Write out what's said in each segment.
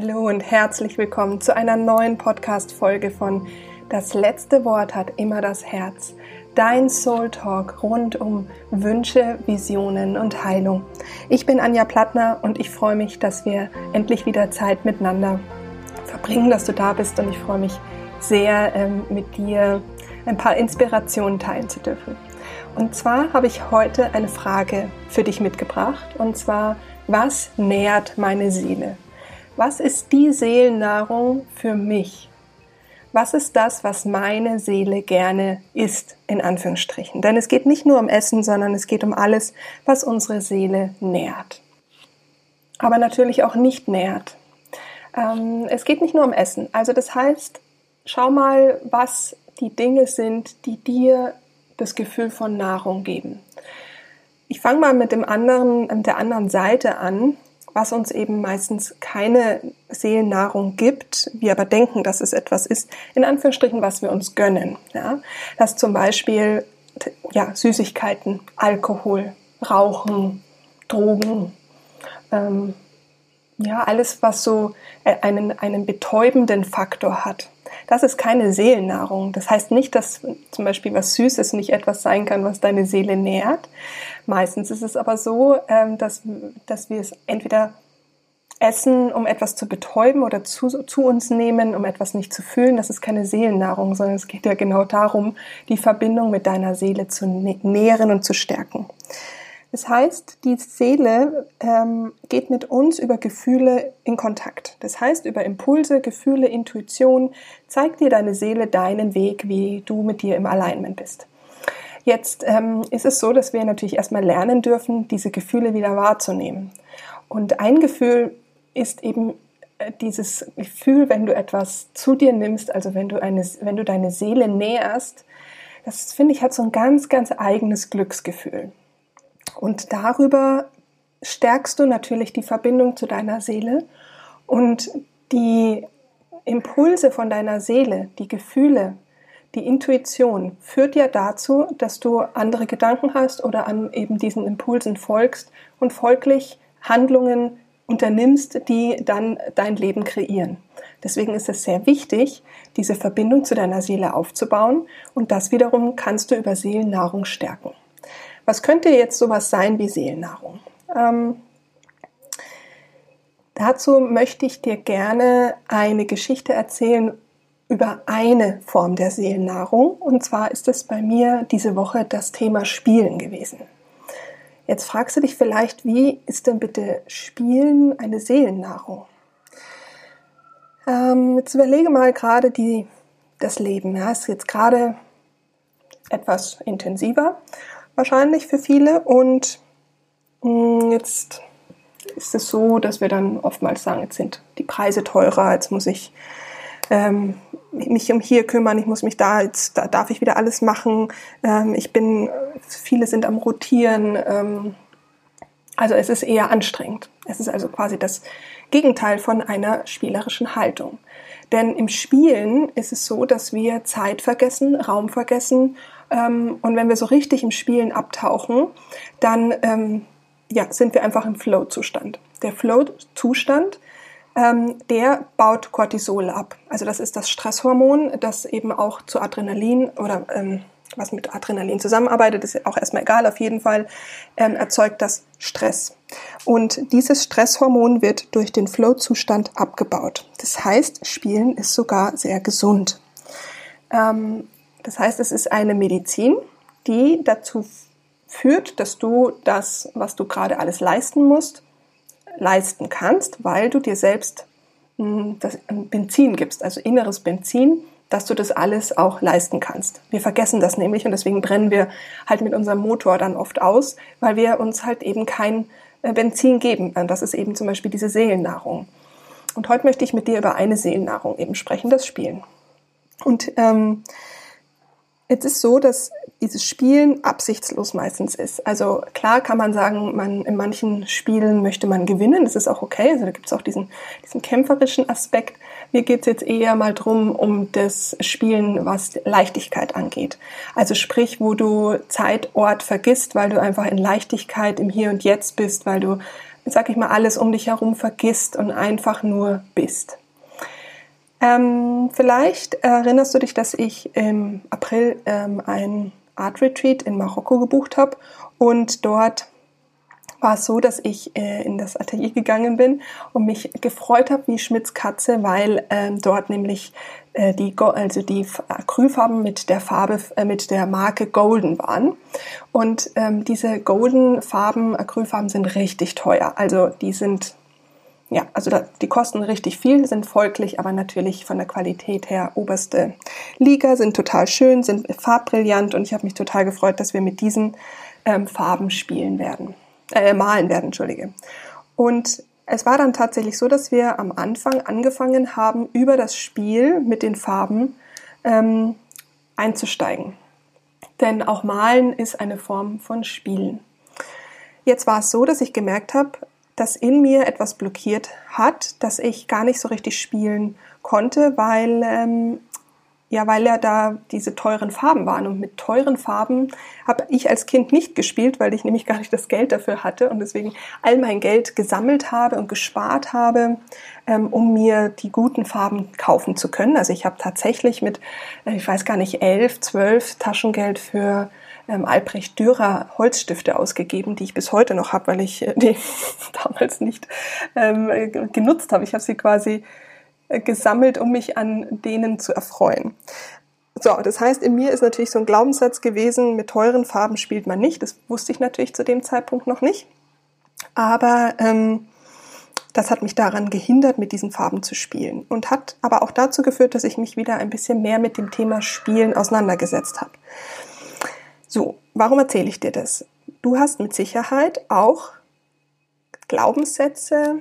Hallo und herzlich willkommen zu einer neuen Podcast-Folge von Das letzte Wort hat immer das Herz. Dein Soul Talk rund um Wünsche, Visionen und Heilung. Ich bin Anja Plattner und ich freue mich, dass wir endlich wieder Zeit miteinander verbringen, dass du da bist und ich freue mich sehr, ähm, mit dir ein paar Inspirationen teilen zu dürfen. Und zwar habe ich heute eine Frage für dich mitgebracht und zwar, was nährt meine Seele? Was ist die Seelennahrung für mich? Was ist das, was meine Seele gerne isst, in Anführungsstrichen? Denn es geht nicht nur um Essen, sondern es geht um alles, was unsere Seele nährt. Aber natürlich auch nicht nährt. Ähm, es geht nicht nur um Essen. Also das heißt, schau mal, was die Dinge sind, die dir das Gefühl von Nahrung geben. Ich fange mal mit dem anderen, der anderen Seite an was uns eben meistens keine Seelennahrung gibt, wir aber denken, dass es etwas ist, in Anführungsstrichen, was wir uns gönnen. Ja? Das zum Beispiel ja, Süßigkeiten, Alkohol, Rauchen, Drogen, ähm, ja, alles, was so äh, einen, einen betäubenden Faktor hat. Das ist keine Seelennahrung. Das heißt nicht, dass zum Beispiel was Süßes nicht etwas sein kann, was deine Seele nährt. Meistens ist es aber so, ähm, dass, dass wir es entweder essen, um etwas zu betäuben oder zu, zu uns nehmen, um etwas nicht zu fühlen. Das ist keine Seelennahrung, sondern es geht ja genau darum, die Verbindung mit deiner Seele zu nähren und zu stärken. Das heißt, die Seele ähm, geht mit uns über Gefühle in Kontakt. Das heißt, über Impulse, Gefühle, Intuition zeigt dir deine Seele deinen Weg, wie du mit dir im Alignment bist. Jetzt ähm, ist es so, dass wir natürlich erstmal lernen dürfen, diese Gefühle wieder wahrzunehmen. Und ein Gefühl ist eben äh, dieses Gefühl, wenn du etwas zu dir nimmst, also wenn du, eine, wenn du deine Seele näherst, das finde ich hat so ein ganz, ganz eigenes Glücksgefühl. Und darüber stärkst du natürlich die Verbindung zu deiner Seele und die Impulse von deiner Seele, die Gefühle, die Intuition führt ja dazu, dass du andere Gedanken hast oder an eben diesen Impulsen folgst und folglich Handlungen unternimmst, die dann dein Leben kreieren. Deswegen ist es sehr wichtig, diese Verbindung zu deiner Seele aufzubauen und das wiederum kannst du über Seelennahrung stärken. Was könnte jetzt sowas sein wie Seelennahrung? Ähm, dazu möchte ich dir gerne eine Geschichte erzählen über eine Form der Seelennahrung. Und zwar ist es bei mir diese Woche das Thema Spielen gewesen. Jetzt fragst du dich vielleicht, wie ist denn bitte Spielen eine Seelennahrung? Ähm, jetzt überlege mal gerade die, das Leben. Ja, ist jetzt gerade etwas intensiver wahrscheinlich für viele. Und mm, jetzt ist es so, dass wir dann oftmals sagen, jetzt sind die Preise teurer, jetzt muss ich ähm, mich um hier kümmern, ich muss mich da, jetzt da darf ich wieder alles machen. Ähm, ich bin, viele sind am Rotieren. Ähm, also es ist eher anstrengend. Es ist also quasi das Gegenteil von einer spielerischen Haltung. Denn im Spielen ist es so, dass wir Zeit vergessen, Raum vergessen ähm, und wenn wir so richtig im Spielen abtauchen, dann ähm, ja, sind wir einfach im Flow-Zustand. Der Flow-Zustand, ähm, der baut Cortisol ab. Also das ist das Stresshormon, das eben auch zu Adrenalin oder ähm, was mit Adrenalin zusammenarbeitet, ist auch erstmal egal, auf jeden Fall ähm, erzeugt das Stress. Und dieses Stresshormon wird durch den Flow-Zustand abgebaut. Das heißt, Spielen ist sogar sehr gesund. Ähm, das heißt, es ist eine Medizin, die dazu führt, dass du das, was du gerade alles leisten musst, leisten kannst, weil du dir selbst hm, das Benzin gibst, also inneres Benzin, dass du das alles auch leisten kannst. Wir vergessen das nämlich und deswegen brennen wir halt mit unserem Motor dann oft aus, weil wir uns halt eben kein äh, Benzin geben. Das ist eben zum Beispiel diese Seelennahrung. Und heute möchte ich mit dir über eine Seelennahrung eben sprechen, das Spielen. Und ähm, Jetzt ist so, dass dieses Spielen absichtslos meistens ist. Also klar kann man sagen, man in manchen Spielen möchte man gewinnen, das ist auch okay. Also da gibt es auch diesen, diesen kämpferischen Aspekt. Mir geht es jetzt eher mal drum um das Spielen, was Leichtigkeit angeht. Also sprich, wo du Zeit, Ort vergisst, weil du einfach in Leichtigkeit im Hier und Jetzt bist, weil du sag ich mal, alles um dich herum vergisst und einfach nur bist. Ähm, vielleicht erinnerst du dich, dass ich im April ähm, ein Art Retreat in Marokko gebucht habe und dort war es so, dass ich äh, in das Atelier gegangen bin und mich gefreut habe wie Schmitz Katze, weil ähm, dort nämlich äh, die, also die Acrylfarben mit der Farbe, äh, mit der Marke Golden waren. Und ähm, diese Golden Farben, Acrylfarben sind richtig teuer. Also die sind ja, also da, die kosten richtig viel, sind folglich, aber natürlich von der Qualität her oberste Liga, sind total schön, sind farbbrillant und ich habe mich total gefreut, dass wir mit diesen ähm, Farben spielen werden äh, malen werden, entschuldige. Und es war dann tatsächlich so, dass wir am Anfang angefangen haben, über das Spiel mit den Farben ähm, einzusteigen. Denn auch Malen ist eine Form von Spielen. Jetzt war es so, dass ich gemerkt habe, dass in mir etwas blockiert hat, dass ich gar nicht so richtig spielen konnte, weil ähm, ja, weil ja da diese teuren Farben waren. Und mit teuren Farben habe ich als Kind nicht gespielt, weil ich nämlich gar nicht das Geld dafür hatte und deswegen all mein Geld gesammelt habe und gespart habe, ähm, um mir die guten Farben kaufen zu können. Also ich habe tatsächlich mit, äh, ich weiß gar nicht, elf, zwölf Taschengeld für ähm, Albrecht Dürer Holzstifte ausgegeben, die ich bis heute noch habe, weil ich äh, die damals nicht ähm, äh, genutzt habe. Ich habe sie quasi gesammelt, um mich an denen zu erfreuen. So, das heißt, in mir ist natürlich so ein Glaubenssatz gewesen, mit teuren Farben spielt man nicht. Das wusste ich natürlich zu dem Zeitpunkt noch nicht. Aber ähm, das hat mich daran gehindert, mit diesen Farben zu spielen und hat aber auch dazu geführt, dass ich mich wieder ein bisschen mehr mit dem Thema Spielen auseinandergesetzt habe. So, warum erzähle ich dir das? Du hast mit Sicherheit auch Glaubenssätze,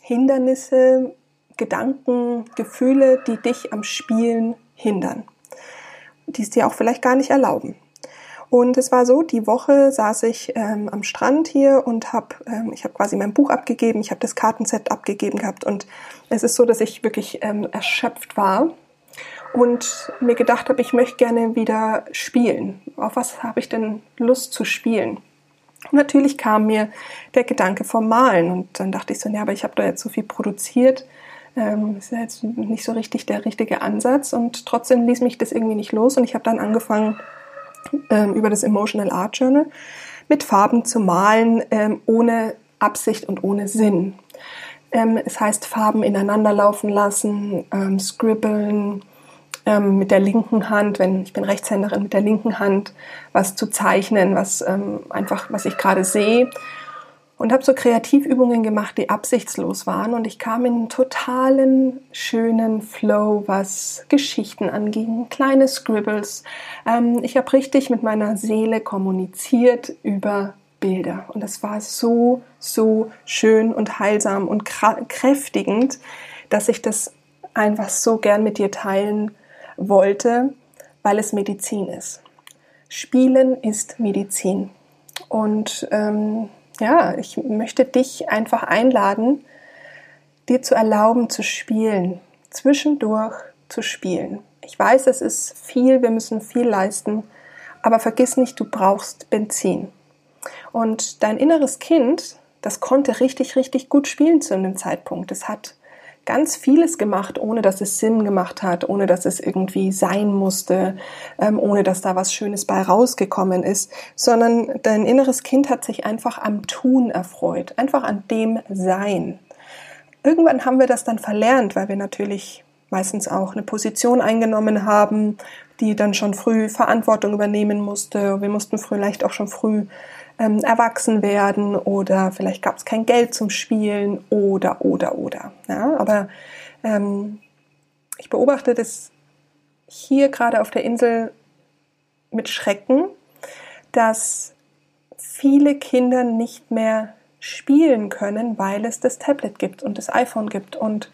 Hindernisse, Gedanken, Gefühle, die dich am Spielen hindern, die es dir auch vielleicht gar nicht erlauben. Und es war so, die Woche saß ich ähm, am Strand hier und habe, ähm, ich habe quasi mein Buch abgegeben, ich habe das Kartenset abgegeben gehabt und es ist so, dass ich wirklich ähm, erschöpft war und mir gedacht habe, ich möchte gerne wieder spielen. Auf was habe ich denn Lust zu spielen? Und natürlich kam mir der Gedanke vom Malen und dann dachte ich so, ja, aber ich habe da jetzt so viel produziert, ähm, ist ja jetzt nicht so richtig der richtige Ansatz und trotzdem ließ mich das irgendwie nicht los und ich habe dann angefangen ähm, über das Emotional Art Journal mit Farben zu malen, ähm, ohne Absicht und ohne Sinn. Ähm, es heißt Farben ineinander laufen lassen, ähm, scribbeln, ähm, mit der linken Hand, wenn ich bin Rechtshänderin, mit der linken Hand was zu zeichnen, was einfach, was ich gerade sehe. Und habe so Kreativübungen gemacht, die absichtslos waren. Und ich kam in einen totalen schönen Flow, was Geschichten anging, kleine Scribbles. Ähm, ich habe richtig mit meiner Seele kommuniziert über Bilder. Und es war so, so schön und heilsam und kräftigend, dass ich das einfach so gern mit dir teilen wollte, weil es Medizin ist. Spielen ist Medizin. Und ähm, ja, ich möchte dich einfach einladen, dir zu erlauben zu spielen, zwischendurch zu spielen. Ich weiß, es ist viel, wir müssen viel leisten, aber vergiss nicht, du brauchst Benzin. Und dein inneres Kind, das konnte richtig, richtig gut spielen zu einem Zeitpunkt. Es hat ganz vieles gemacht, ohne dass es Sinn gemacht hat, ohne dass es irgendwie sein musste, ähm, ohne dass da was Schönes bei rausgekommen ist, sondern dein inneres Kind hat sich einfach am Tun erfreut, einfach an dem Sein. Irgendwann haben wir das dann verlernt, weil wir natürlich meistens auch eine Position eingenommen haben, die dann schon früh Verantwortung übernehmen musste. Wir mussten vielleicht auch schon früh ähm, erwachsen werden oder vielleicht gab es kein Geld zum Spielen oder, oder, oder. Ja, aber ähm, ich beobachte das hier gerade auf der Insel mit Schrecken, dass viele Kinder nicht mehr spielen können, weil es das Tablet gibt und das iPhone gibt und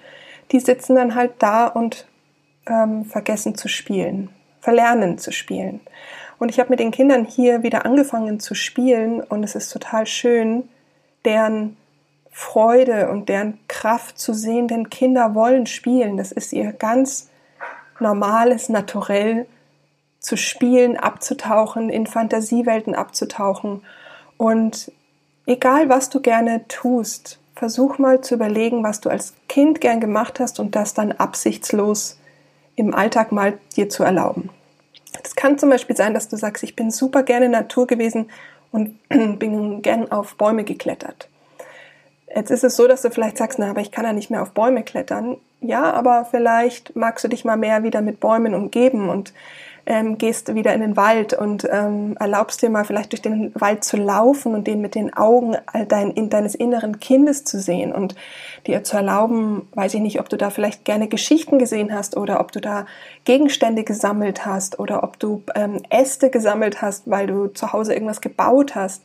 die sitzen dann halt da und ähm, vergessen zu spielen, verlernen zu spielen. Und ich habe mit den Kindern hier wieder angefangen zu spielen und es ist total schön, deren Freude und deren Kraft zu sehen, denn Kinder wollen spielen. Das ist ihr ganz normales Naturell zu spielen, abzutauchen, in Fantasiewelten abzutauchen. Und egal was du gerne tust, versuch mal zu überlegen, was du als Kind gern gemacht hast und das dann absichtslos im Alltag mal dir zu erlauben. Das kann zum Beispiel sein, dass du sagst, ich bin super gerne Natur gewesen und bin gern auf Bäume geklettert. Jetzt ist es so, dass du vielleicht sagst, na, aber ich kann ja nicht mehr auf Bäume klettern. Ja, aber vielleicht magst du dich mal mehr wieder mit Bäumen umgeben und ähm, gehst wieder in den Wald und ähm, erlaubst dir mal vielleicht durch den Wald zu laufen und den mit den Augen dein, in, deines inneren Kindes zu sehen und dir zu erlauben, weiß ich nicht, ob du da vielleicht gerne Geschichten gesehen hast oder ob du da Gegenstände gesammelt hast oder ob du ähm, Äste gesammelt hast, weil du zu Hause irgendwas gebaut hast.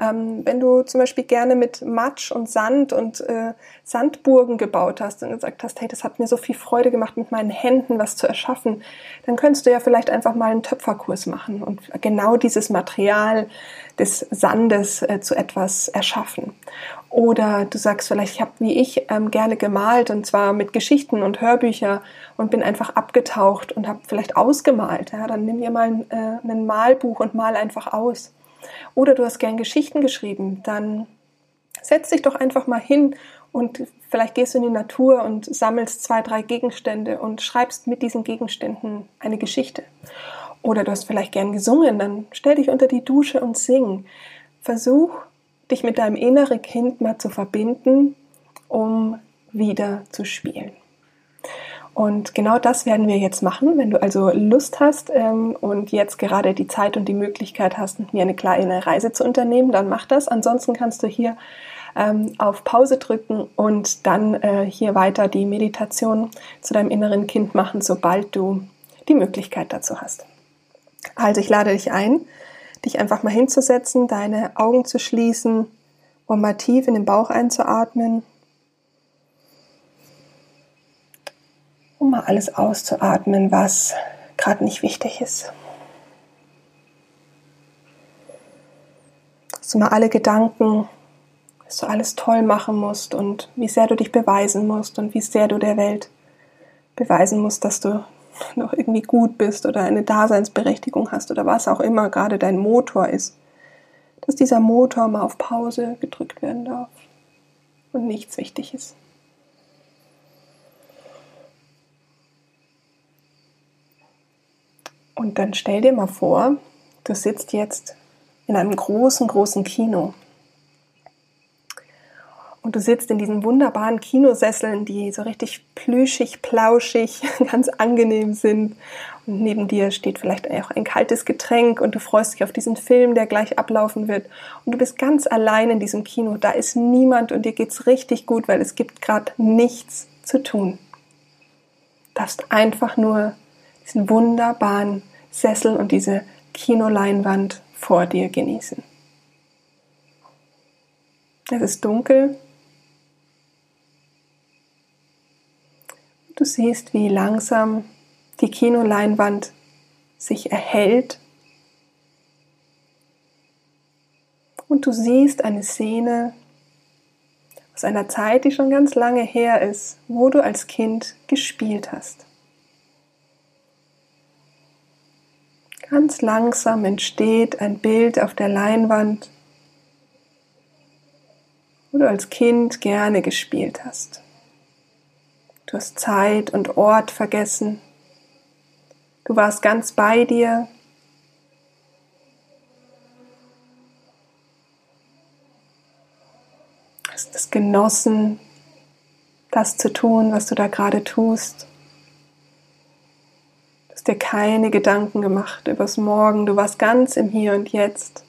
Ähm, wenn du zum Beispiel gerne mit Matsch und Sand und äh, Sandburgen gebaut hast und gesagt hast, hey, das hat mir so viel Freude gemacht, mit meinen Händen was zu erschaffen, dann könntest du ja vielleicht einfach mal einen Töpferkurs machen und genau dieses Material des Sandes äh, zu etwas erschaffen. Oder du sagst vielleicht, ich habe wie ich ähm, gerne gemalt und zwar mit Geschichten und Hörbücher und bin einfach abgetaucht und habe vielleicht ausgemalt. Ja, dann nimm dir mal ein, äh, ein Malbuch und mal einfach aus. Oder du hast gern Geschichten geschrieben, dann setz dich doch einfach mal hin und vielleicht gehst du in die Natur und sammelst zwei, drei Gegenstände und schreibst mit diesen Gegenständen eine Geschichte. Oder du hast vielleicht gern gesungen, dann stell dich unter die Dusche und sing. Versuch, dich mit deinem inneren Kind mal zu verbinden, um wieder zu spielen. Und genau das werden wir jetzt machen. Wenn du also Lust hast ähm, und jetzt gerade die Zeit und die Möglichkeit hast, mit mir eine kleine Reise zu unternehmen, dann mach das. Ansonsten kannst du hier ähm, auf Pause drücken und dann äh, hier weiter die Meditation zu deinem inneren Kind machen, sobald du die Möglichkeit dazu hast. Also ich lade dich ein, dich einfach mal hinzusetzen, deine Augen zu schließen und mal tief in den Bauch einzuatmen um mal alles auszuatmen, was gerade nicht wichtig ist. Dass du mal alle Gedanken, dass du alles toll machen musst und wie sehr du dich beweisen musst und wie sehr du der Welt beweisen musst, dass du noch irgendwie gut bist oder eine Daseinsberechtigung hast oder was auch immer gerade dein Motor ist, dass dieser Motor mal auf Pause gedrückt werden darf und nichts wichtig ist. Und dann stell dir mal vor, du sitzt jetzt in einem großen, großen Kino. Und du sitzt in diesen wunderbaren Kinosesseln, die so richtig plüschig, plauschig, ganz angenehm sind. Und neben dir steht vielleicht auch ein kaltes Getränk und du freust dich auf diesen Film, der gleich ablaufen wird. Und du bist ganz allein in diesem Kino. Da ist niemand und dir geht's richtig gut, weil es gibt gerade nichts zu tun. Du darfst einfach nur diesen wunderbaren Sessel und diese Kinoleinwand vor dir genießen. Es ist dunkel. Du siehst, wie langsam die Kinoleinwand sich erhält. Und du siehst eine Szene aus einer Zeit, die schon ganz lange her ist, wo du als Kind gespielt hast. Ganz langsam entsteht ein Bild auf der Leinwand, wo du als Kind gerne gespielt hast. Du hast Zeit und Ort vergessen. Du warst ganz bei dir. Hast es genossen, das zu tun, was du da gerade tust hast dir keine Gedanken gemacht übers Morgen, du warst ganz im Hier und Jetzt.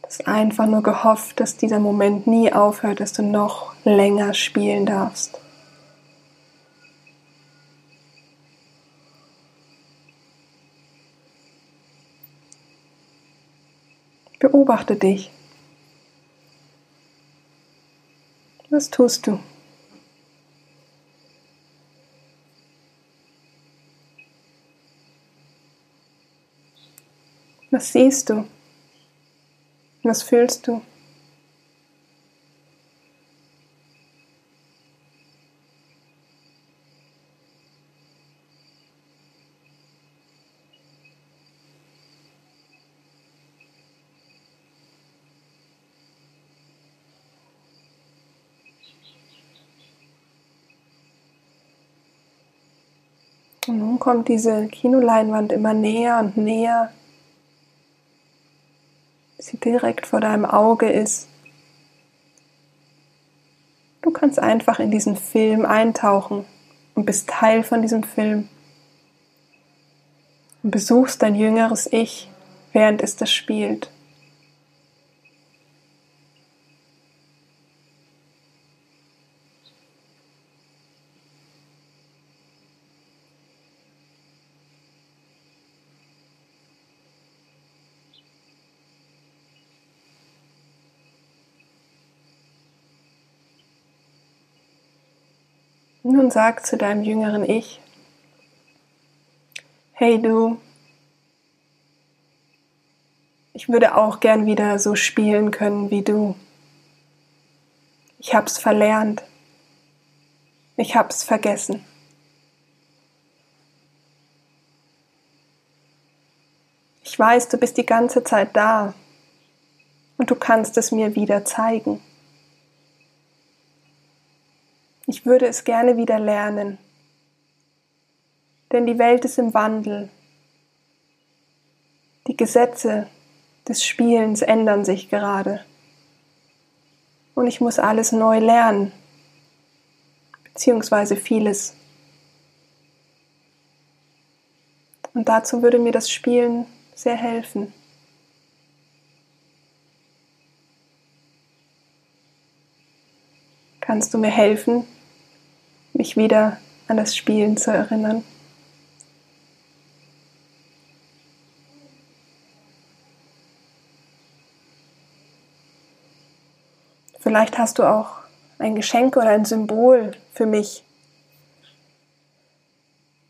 Du hast einfach nur gehofft, dass dieser Moment nie aufhört, dass du noch länger spielen darfst. Beobachte dich. Was tust du? Was siehst du? Was fühlst du? Und nun kommt diese Kinoleinwand immer näher und näher sie direkt vor deinem Auge ist. Du kannst einfach in diesen Film eintauchen und bist Teil von diesem Film. Und besuchst dein jüngeres Ich, während es das spielt. Nun sag zu deinem jüngeren Ich, hey du, ich würde auch gern wieder so spielen können wie du. Ich hab's verlernt. Ich hab's vergessen. Ich weiß, du bist die ganze Zeit da und du kannst es mir wieder zeigen. Ich würde es gerne wieder lernen, denn die Welt ist im Wandel. Die Gesetze des Spielens ändern sich gerade. Und ich muss alles neu lernen, beziehungsweise vieles. Und dazu würde mir das Spielen sehr helfen. Kannst du mir helfen, mich wieder an das Spielen zu erinnern. Vielleicht hast du auch ein Geschenk oder ein Symbol für mich,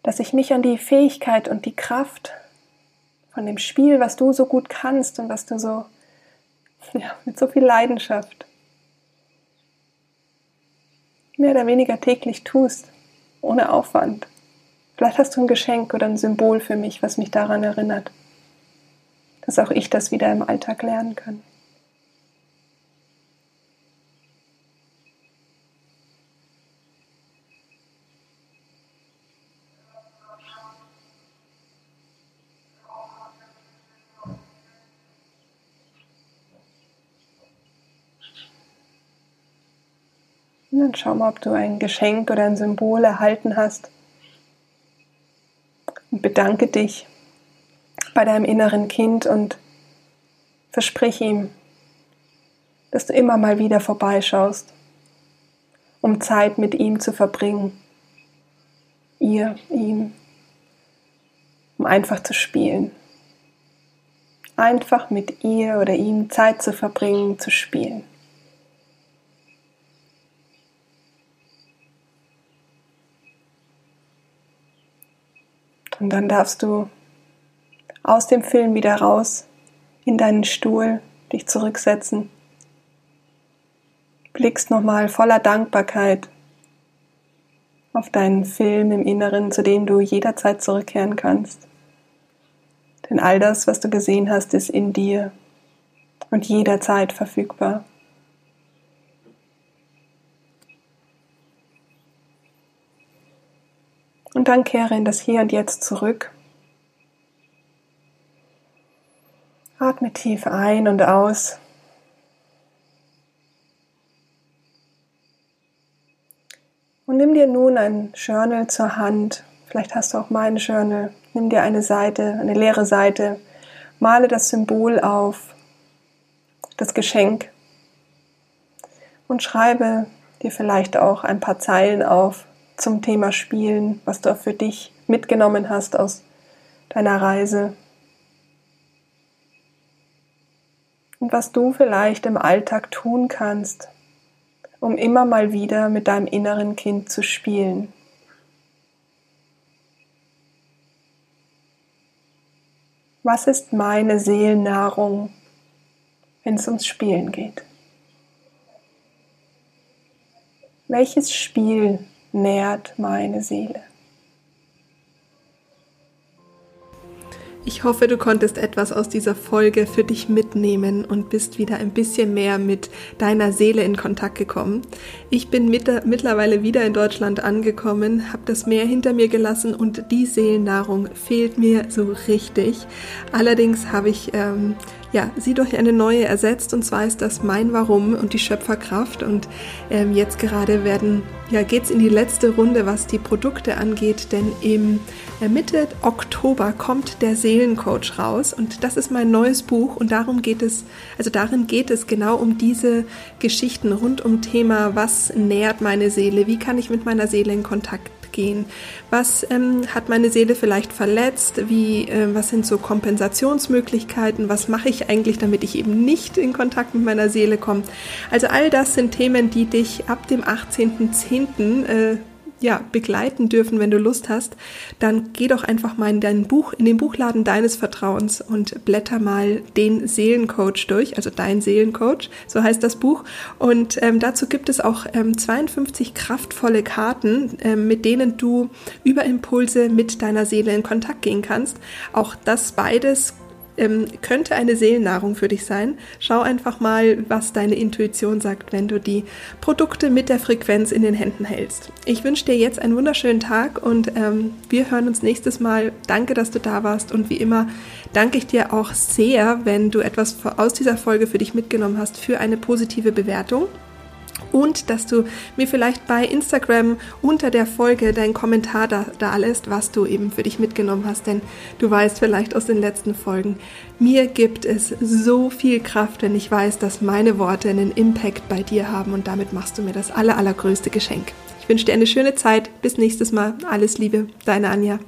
dass ich mich an die Fähigkeit und die Kraft von dem Spiel, was du so gut kannst und was du so ja, mit so viel Leidenschaft mehr oder weniger täglich tust, ohne Aufwand. Vielleicht hast du ein Geschenk oder ein Symbol für mich, was mich daran erinnert, dass auch ich das wieder im Alltag lernen kann. Dann schau mal, ob du ein Geschenk oder ein Symbol erhalten hast. Und bedanke dich bei deinem inneren Kind und versprich ihm, dass du immer mal wieder vorbeischaust, um Zeit mit ihm zu verbringen. Ihr, ihm, um einfach zu spielen. Einfach mit ihr oder ihm Zeit zu verbringen, zu spielen. Und dann darfst du aus dem Film wieder raus in deinen Stuhl, dich zurücksetzen. Blickst nochmal voller Dankbarkeit auf deinen Film im Inneren, zu dem du jederzeit zurückkehren kannst. Denn all das, was du gesehen hast, ist in dir und jederzeit verfügbar. Und dann kehre in das Hier und Jetzt zurück. Atme tief ein und aus. Und nimm dir nun ein Journal zur Hand. Vielleicht hast du auch mein Journal. Nimm dir eine Seite, eine leere Seite. Male das Symbol auf, das Geschenk. Und schreibe dir vielleicht auch ein paar Zeilen auf, zum Thema Spielen, was du für dich mitgenommen hast aus deiner Reise. Und was du vielleicht im Alltag tun kannst, um immer mal wieder mit deinem inneren Kind zu spielen. Was ist meine Seelennahrung, wenn es ums Spielen geht? Welches Spiel nährt meine Seele. Ich hoffe, du konntest etwas aus dieser Folge für dich mitnehmen und bist wieder ein bisschen mehr mit deiner Seele in Kontakt gekommen. Ich bin mit, mittlerweile wieder in Deutschland angekommen, habe das Meer hinter mir gelassen und die Seelennahrung fehlt mir so richtig. Allerdings habe ich ähm, ja, sie durch eine neue ersetzt. Und zwar ist das mein Warum und die Schöpferkraft. Und ähm, jetzt gerade werden, ja, geht's in die letzte Runde, was die Produkte angeht, denn im äh, Mitte Oktober kommt der Seelencoach raus. Und das ist mein neues Buch. Und darum geht es, also darin geht es genau um diese Geschichten rund um Thema, was nährt meine Seele, wie kann ich mit meiner Seele in Kontakt gehen? Was ähm, hat meine Seele vielleicht verletzt? Wie, äh, was sind so Kompensationsmöglichkeiten? Was mache ich eigentlich, damit ich eben nicht in Kontakt mit meiner Seele komme? Also all das sind Themen, die dich ab dem 18.10. Äh, ja, begleiten dürfen, wenn du Lust hast, dann geh doch einfach mal in dein Buch, in den Buchladen deines Vertrauens und blätter mal den Seelencoach durch, also dein Seelencoach, so heißt das Buch. Und ähm, dazu gibt es auch ähm, 52 kraftvolle Karten, ähm, mit denen du über Impulse mit deiner Seele in Kontakt gehen kannst. Auch das beides ähm, könnte eine Seelennahrung für dich sein. Schau einfach mal, was deine Intuition sagt, wenn du die Produkte mit der Frequenz in den Händen hältst. Ich wünsche dir jetzt einen wunderschönen Tag und ähm, wir hören uns nächstes Mal. Danke, dass du da warst und wie immer danke ich dir auch sehr, wenn du etwas aus dieser Folge für dich mitgenommen hast, für eine positive Bewertung und dass du mir vielleicht bei Instagram unter der Folge deinen Kommentar da, da lässt, was du eben für dich mitgenommen hast, denn du weißt vielleicht aus den letzten Folgen, mir gibt es so viel Kraft, wenn ich weiß, dass meine Worte einen Impact bei dir haben und damit machst du mir das aller, allergrößte Geschenk. Ich wünsche dir eine schöne Zeit. Bis nächstes Mal. Alles Liebe. Deine Anja.